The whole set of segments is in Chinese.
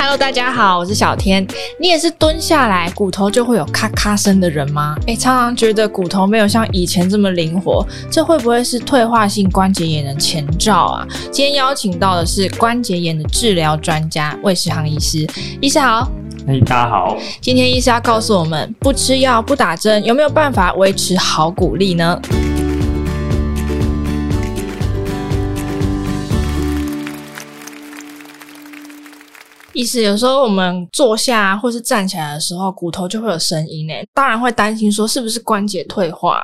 Hello，大家好，我是小天。你也是蹲下来骨头就会有咔咔声的人吗？诶，常常觉得骨头没有像以前这么灵活，这会不会是退化性关节炎的前兆啊？今天邀请到的是关节炎的治疗专家魏世航医师，医师好。嘿，大家好。今天医师要告诉我们，不吃药不打针，有没有办法维持好骨力呢？意思有时候我们坐下或是站起来的时候，骨头就会有声音诶，当然会担心说是不是关节退化。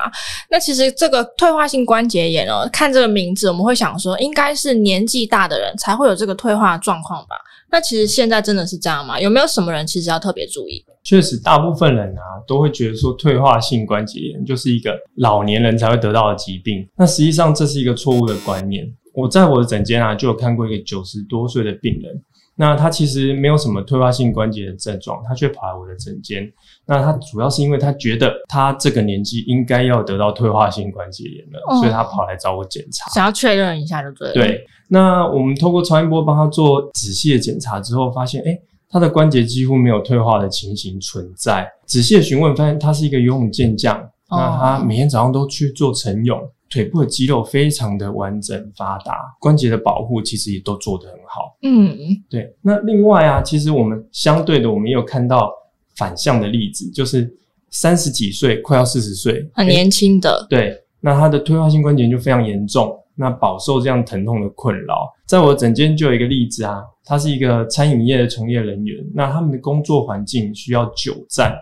那其实这个退化性关节炎哦，看这个名字，我们会想说应该是年纪大的人才会有这个退化状况吧？那其实现在真的是这样吗？有没有什么人其实要特别注意？确实，大部分人啊都会觉得说退化性关节炎就是一个老年人才会得到的疾病。那实际上这是一个错误的观念。我在我的诊间啊就有看过一个九十多岁的病人。那他其实没有什么退化性关节的症状，他却跑来我的诊间。那他主要是因为他觉得他这个年纪应该要得到退化性关节炎了，哦，所以他跑来找我检查，想要确认一下就对了。对，那我们透过超音波帮他做仔细的检查之后，发现，诶，他的关节几乎没有退化的情形存在。仔细的询问，发现他是一个游泳健将，哦，那他每天早上都去做晨泳。腿部的肌肉非常的完整发达，关节的保护其实也都做得很好。嗯，对。那另外啊，其实我们相对的，我们也有看到反向的例子，就是三十几岁快要四十岁，很年轻的。对，那他的退化性关节炎就非常严重，那饱受这样疼痛的困扰。在我的诊间就有一个例子啊，他是一个餐饮业的从业人员，那他们的工作环境需要久站，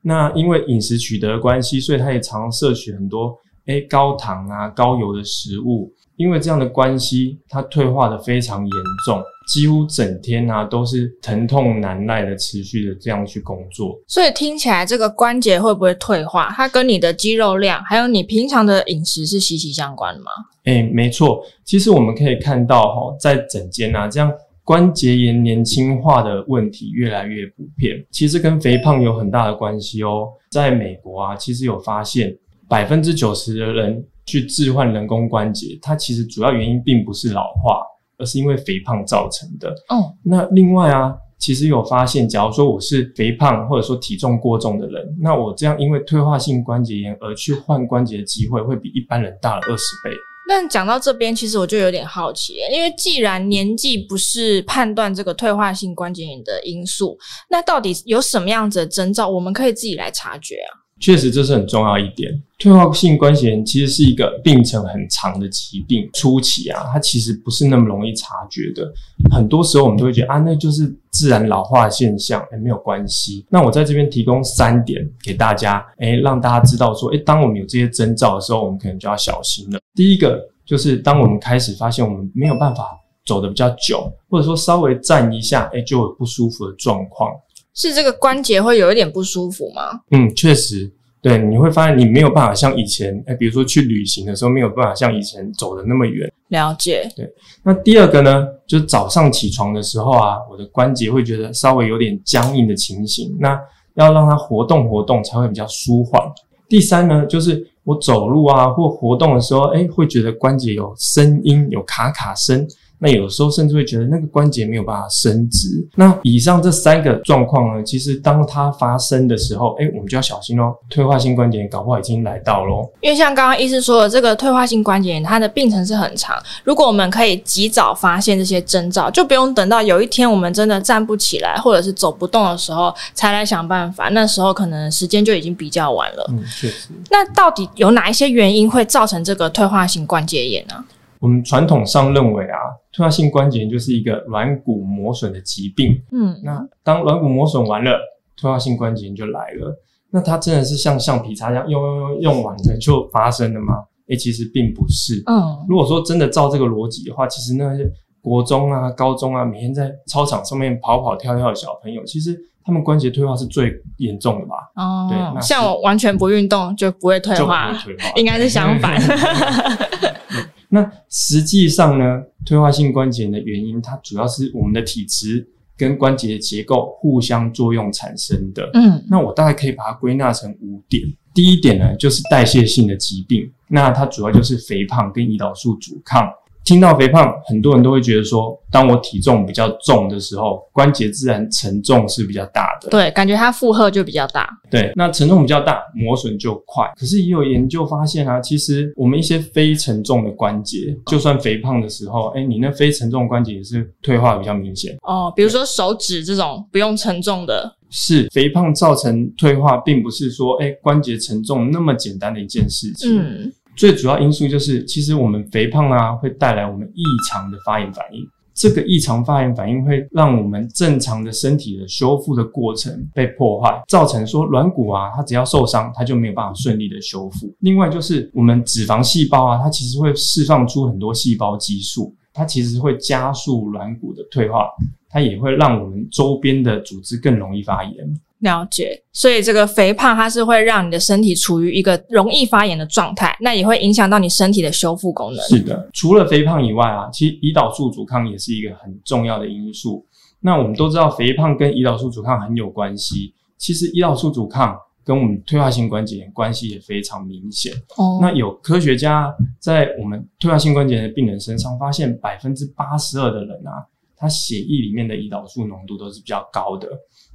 那因为饮食取得的关系，所以他也常常摄取很多。诶，高糖啊，高油的食物，因为这样的关系，它退化的非常严重，几乎整天啊都是疼痛难耐的，持续的这样去工作。所以听起来，这个关节会不会退化，它跟你的肌肉量，还有你平常的饮食是息息相关的吗？诶，没错。其实我们可以看到，哈，在整间啊，这样关节炎年轻化的问题越来越普遍，其实跟肥胖有很大的关系哦。在美国啊，其实有发现。百分之九十的人去置换人工关节，它其实主要原因并不是老化，而是因为肥胖造成的。哦，那另外啊，其实有发现，假如说我是肥胖或者说体重过重的人，那我这样因为退化性关节炎而去换关节的机会，会比一般人大了二十倍。但讲到这边，其实我就有点好奇，因为既然年纪不是判断这个退化性关节炎的因素，那到底有什么样子的征兆，我们可以自己来察觉啊？确实，这是很重要一点。退化性关节炎其实是一个病程很长的疾病，初期啊，它其实不是那么容易察觉的。很多时候我们都会觉得啊，那就是自然老化现象，诶，没有关系。那我在这边提供三点给大家，诶，让大家知道说，诶，当我们有这些征兆的时候，我们可能就要小心了。第一个就是当我们开始发现我们没有办法走得比较久，或者说稍微站一下，诶，就有不舒服的状况。是这个关节会有一点不舒服吗？嗯，确实，对，你会发现你没有办法像以前，诶，比如说去旅行的时候没有办法像以前走得那么远。了解。对，那第二个呢，就是早上起床的时候啊，我的关节会觉得稍微有点僵硬的情形，那要让它活动活动才会比较舒缓。第三呢，就是我走路啊或活动的时候，诶，会觉得关节有声音，有卡卡声。那有时候甚至会觉得那个关节没有办法伸直。那以上这三个状况呢，其实当它发生的时候，诶，我们就要小心哦。退化性关节炎搞不好已经来到咯。因为像刚刚医师说的，这个退化性关节炎它的病程是很长。如果我们可以及早发现这些征兆，就不用等到有一天我们真的站不起来或者是走不动的时候才来想办法。那时候可能时间就已经比较晚了。嗯，确实。那到底有哪一些原因会造成这个退化性关节炎呢？我们传统上认为啊，退化性关节炎就是一个软骨磨损的疾病。嗯，那当软骨磨损完了，退化性关节炎就来了。那它真的是像橡皮擦一样用用用用完了就发生了吗？诶，其实并不是。嗯，如果说真的照这个逻辑的话，其实那些国中啊、高中啊，每天在操场上面跑跑跳跳的小朋友，其实他们关节退化是最严重的吧？哦，对，那像我完全不运动就不会退化，退化应该是相反。那实际上呢，退化性关节炎的原因，它主要是我们的体质跟关节的结构互相作用产生的。嗯，那我大概可以把它归纳成五点。第一点呢，就是代谢性的疾病，那它主要就是肥胖跟胰岛素阻抗。听到肥胖，很多人都会觉得说，当我体重比较重的时候，关节自然承重是比较大的。对，感觉它负荷就比较大。对，那承重比较大，磨损就快。可是也有研究发现啊，其实我们一些非承重的关节，就算肥胖的时候，哎，你那非承重关节也是退化比较明显。哦，比如说手指这种不用承重的。是肥胖造成退化，并不是说哎关节承重那么简单的一件事情。嗯。最主要因素就是，其实我们肥胖啊，会带来我们异常的发炎反应。这个异常发炎反应会让我们正常的身体的修复的过程被破坏，造成说软骨啊，它只要受伤，它就没有办法顺利的修复。另外就是我们脂肪细胞啊，它其实会释放出很多细胞激素，它其实会加速软骨的退化，它也会让我们周边的组织更容易发炎。了解，所以这个肥胖它是会让你的身体处于一个容易发炎的状态，那也会影响到你身体的修复功能。是的，除了肥胖以外啊，其实胰岛素阻抗也是一个很重要的因素。那我们都知道，肥胖跟胰岛素阻抗很有关系。其实胰岛素阻抗跟我们退化性关节炎关系也非常明显。哦，那有科学家在我们退化性关节炎的病人身上发现，百分之八十二的人啊，他血液里面的胰岛素浓度都是比较高的。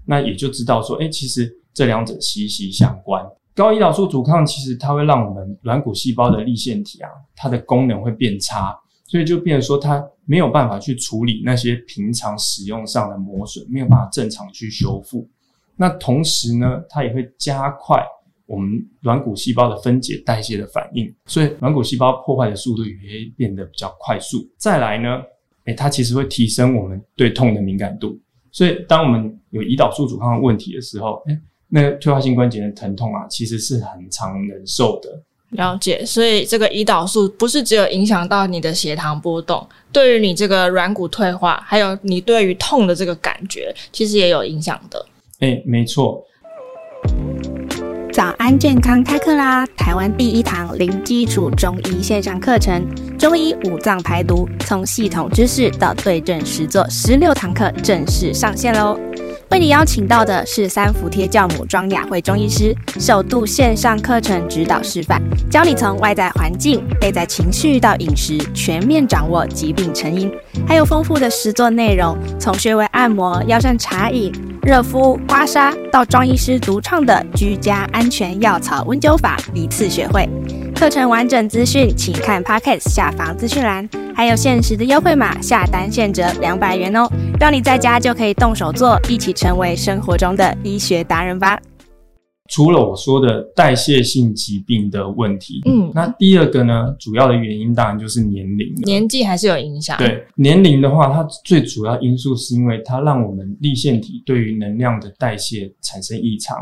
那也就知道说，哎，其实这两者息息相关。高胰岛素阻抗其实它会让我们软骨细胞的粒线体啊，它的功能会变差，所以就变说它没有办法去处理那些平常使用上的磨损，没有办法正常去修复。那同时呢，它也会加快我们软骨细胞的分解代谢的反应，所以软骨细胞破坏的速度也会变得比较快速。再来呢，哎，它其实会提升我们对痛的敏感度。所以，当我们有胰岛素阻抗的问题的时候，诶，那个退化性关节的疼痛啊，其实是很常忍受的。了解，所以这个胰岛素不是只有影响到你的血糖波动，对于你这个软骨退化，还有你对于痛的这个感觉，其实也有影响的。诶，没错。早安健康开课啦！台湾第一堂零基础中医线上课程，中医五脏排毒，从系统知识到对症实作，十六堂课正式上线喽！为你邀请到的是三伏贴教母庄雅慧中医师，首度线上课程指导示范，教你从外在环境、内在情绪到饮食，全面掌握疾病成因，还有丰富的实作内容，从穴位按摩、药膳茶饮。热敷、刮痧到庄医师独创的居家安全药草温灸法，一次学会。课程完整资讯，请看 Podcast 下方资讯栏，还有限时的优惠码，下单现折两百元哦，让你在家就可以动手做，一起成为生活中的医学达人吧。除了我说的代谢性疾病的问题，嗯，那第二个呢，主要的原因当然就是年龄，年纪还是有影响。对，年龄的话，它最主要因素是因为它让我们立腺体对于能量的代谢产生异常。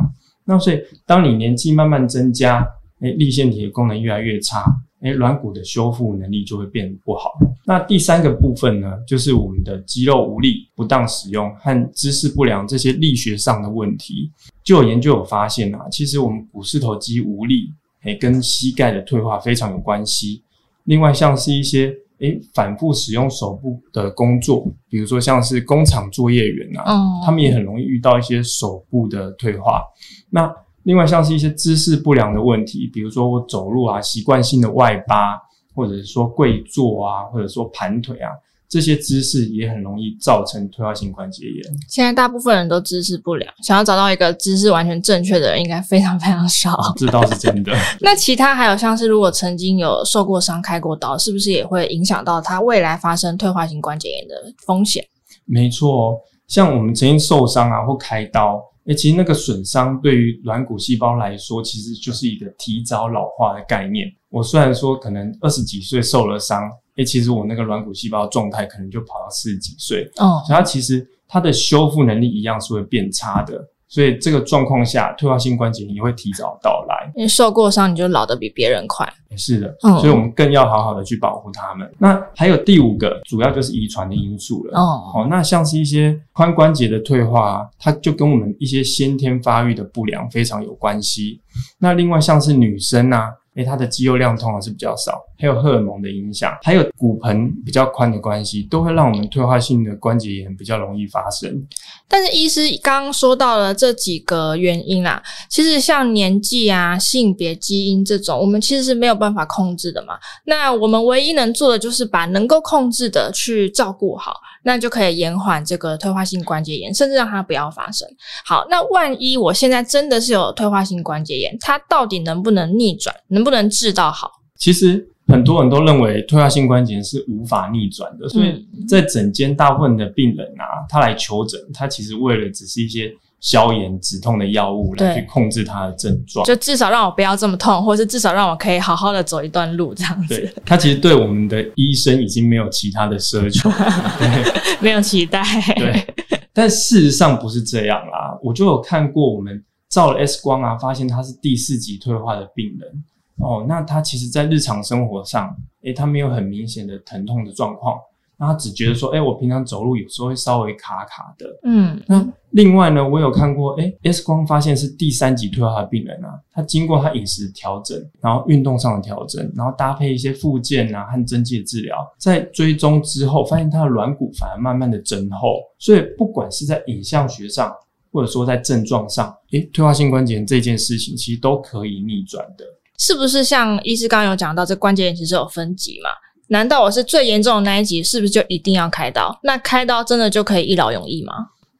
那所以，当你年纪慢慢增加，诶，立腺体的功能越来越差。诶，软骨的修复能力就会变不好。那第三个部分呢，就是我们的肌肉无力、不当使用和姿势不良这些力学上的问题。就有研究有发现啊，其实我们股四头肌无力，诶，跟膝盖的退化非常有关系。另外，像是一些诶反复使用手部的工作，比如说像是工厂作业员啊，嗯，他们也很容易遇到一些手部的退化。那另外，像是一些姿势不良的问题，比如说我走路啊，习惯性的外八，或者是说跪坐啊，或者说盘腿啊，这些姿势也很容易造成退化性关节炎。现在大部分人都姿势不良，想要找到一个姿势完全正确的人，应该非常非常少。这倒是真的。那其他还有像是，如果曾经有受过伤、开过刀，是不是也会影响到他未来发生退化性关节炎的风险？没错，像我们曾经受伤啊，或开刀。诶，其实那个损伤对于软骨细胞来说，其实就是一个提早老化的概念。我虽然说可能二十几岁受了伤，诶，其实我那个软骨细胞状态可能就跑到四十几岁。哦，所以它其实它的修复能力一样是会变差的。所以这个状况下，退化性关节炎也会提早到来。因为受过伤，你就老得比别人快。是的，嗯，所以我们更要好好的去保护他们。那还有第五个，主要就是遗传的因素了。哦，好，那像是一些髋关节的退化，它就跟我们一些先天发育的不良非常有关系。那另外像是女生啊，诶，他的肌肉量通常是比较少，还有荷尔蒙的影响，还有骨盆比较宽的关系，都会让我们退化性的关节炎比较容易发生。但是医师刚刚说到了这几个原因啦，其实像年纪啊、性别、基因这种，我们其实是没有办法控制的嘛。那我们唯一能做的就是把能够控制的去照顾好，那就可以延缓这个退化性关节炎，甚至让它不要发生。好，那万一我现在真的是有退化性关节炎，它到底能不能逆转？能不能治到好？其实。很多人都认为退化性关节是无法逆转的，所以在诊间大部分的病人啊，他来求诊，他其实为了只是一些消炎止痛的药物来去控制它的症状，就至少让我不要这么痛，或是至少让我可以好好的走一段路这样子。对，他其实对我们的医生已经没有其他的奢求，对。没有期待。对，但事实上不是这样啦，我就有看过我们照了 X 光啊，发现他是第四级退化的病人。哦，那他其实，在日常生活上，诶，他没有很明显的疼痛的状况，那他只觉得说，诶，我平常走路有时候会稍微卡卡的。嗯，那另外呢，我有看过，诶，X 光发现是第三级退化的病人啊，他经过他饮食调整，然后运动上的调整，然后搭配一些附件啊和针剂的治疗，在追踪之后，发现他的软骨反而慢慢的增厚，所以不管是在影像学上，或者说在症状上，诶，退化性关节炎这件事情其实都可以逆转的。是不是像医师刚刚有讲到，这关节炎其实有分级嘛？难道我是最严重的那一级，是不是就一定要开刀？那开刀真的就可以一劳永逸吗？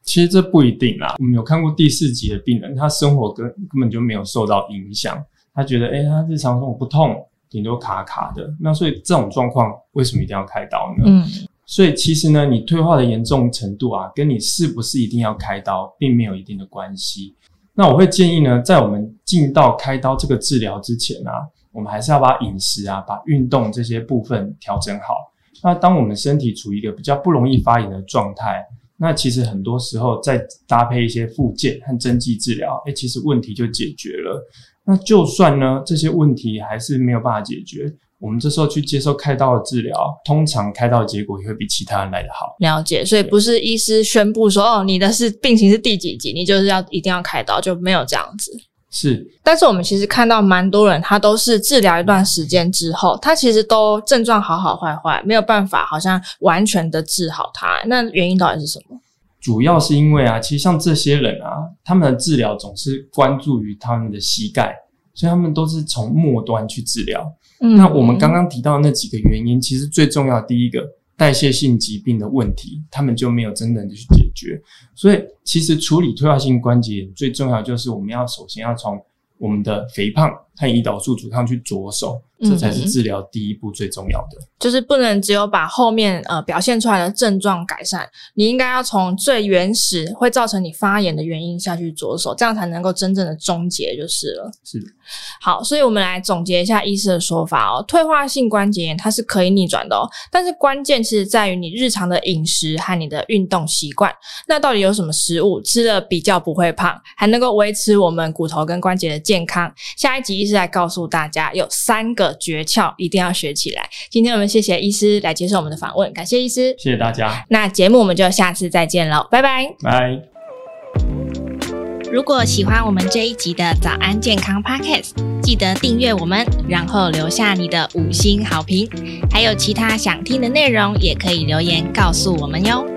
其实这不一定啦。我们有看过第四级的病人，他生活根根本就没有受到影响，他觉得，诶，他日常生活不痛，顶多卡卡的。那所以这种状况为什么一定要开刀呢？嗯，所以其实呢，你退化的严重程度啊，跟你是不是一定要开刀，并没有一定的关系。那我会建议呢，在我们进到开刀这个治疗之前啊，我们还是要把饮食啊、把运动这些部分调整好。那当我们身体处于一个比较不容易发炎的状态，那其实很多时候再搭配一些复健和针剂治疗，诶，其实问题就解决了。那就算呢，这些问题还是没有办法解决。我们这时候去接受开刀的治疗，通常开刀的结果也会比其他人来得好。了解，所以不是医师宣布说哦，你的是病情是第几级，你就是要一定要开刀，就没有这样子。是，但是我们其实看到蛮多人，他都是治疗一段时间之后，他其实都症状好好坏坏，没有办法好像完全的治好他。那原因到底是什么？主要是因为啊，其实像这些人啊，他们的治疗总是关注于他们的膝盖，所以他们都是从末端去治疗。那我们刚刚提到的那几个原因，其实最重要的第一个代谢性疾病的问题，他们就没有真正的去解觉。所以，其实处理退化性关节炎最重要就是我们要首先要从我们的肥胖和胰岛素阻抗去着手。这才是治疗第一步最重要的，嗯，就是不能只有把后面呃表现出来的症状改善，你应该要从最原始会造成你发炎的原因下去着手，这样才能够真正的终结就是了。是的，好，所以我们来总结一下医师的说法哦，退化性关节炎它是可以逆转的哦，但是关键其实在于你日常的饮食和你的运动习惯。那到底有什么食物吃了比较不会胖，还能够维持我们骨头跟关节的健康？下一集医师来告诉大家有三个。诀窍一定要学起来。今天我们谢谢医师来接受我们的访问，感谢医师，谢谢大家。那节目我们就下次再见喽，拜拜，拜。如果喜欢我们这一集的早安健康 Podcast，记得订阅我们，然后留下你的五星好评。还有其他想听的内容，也可以留言告诉我们哟。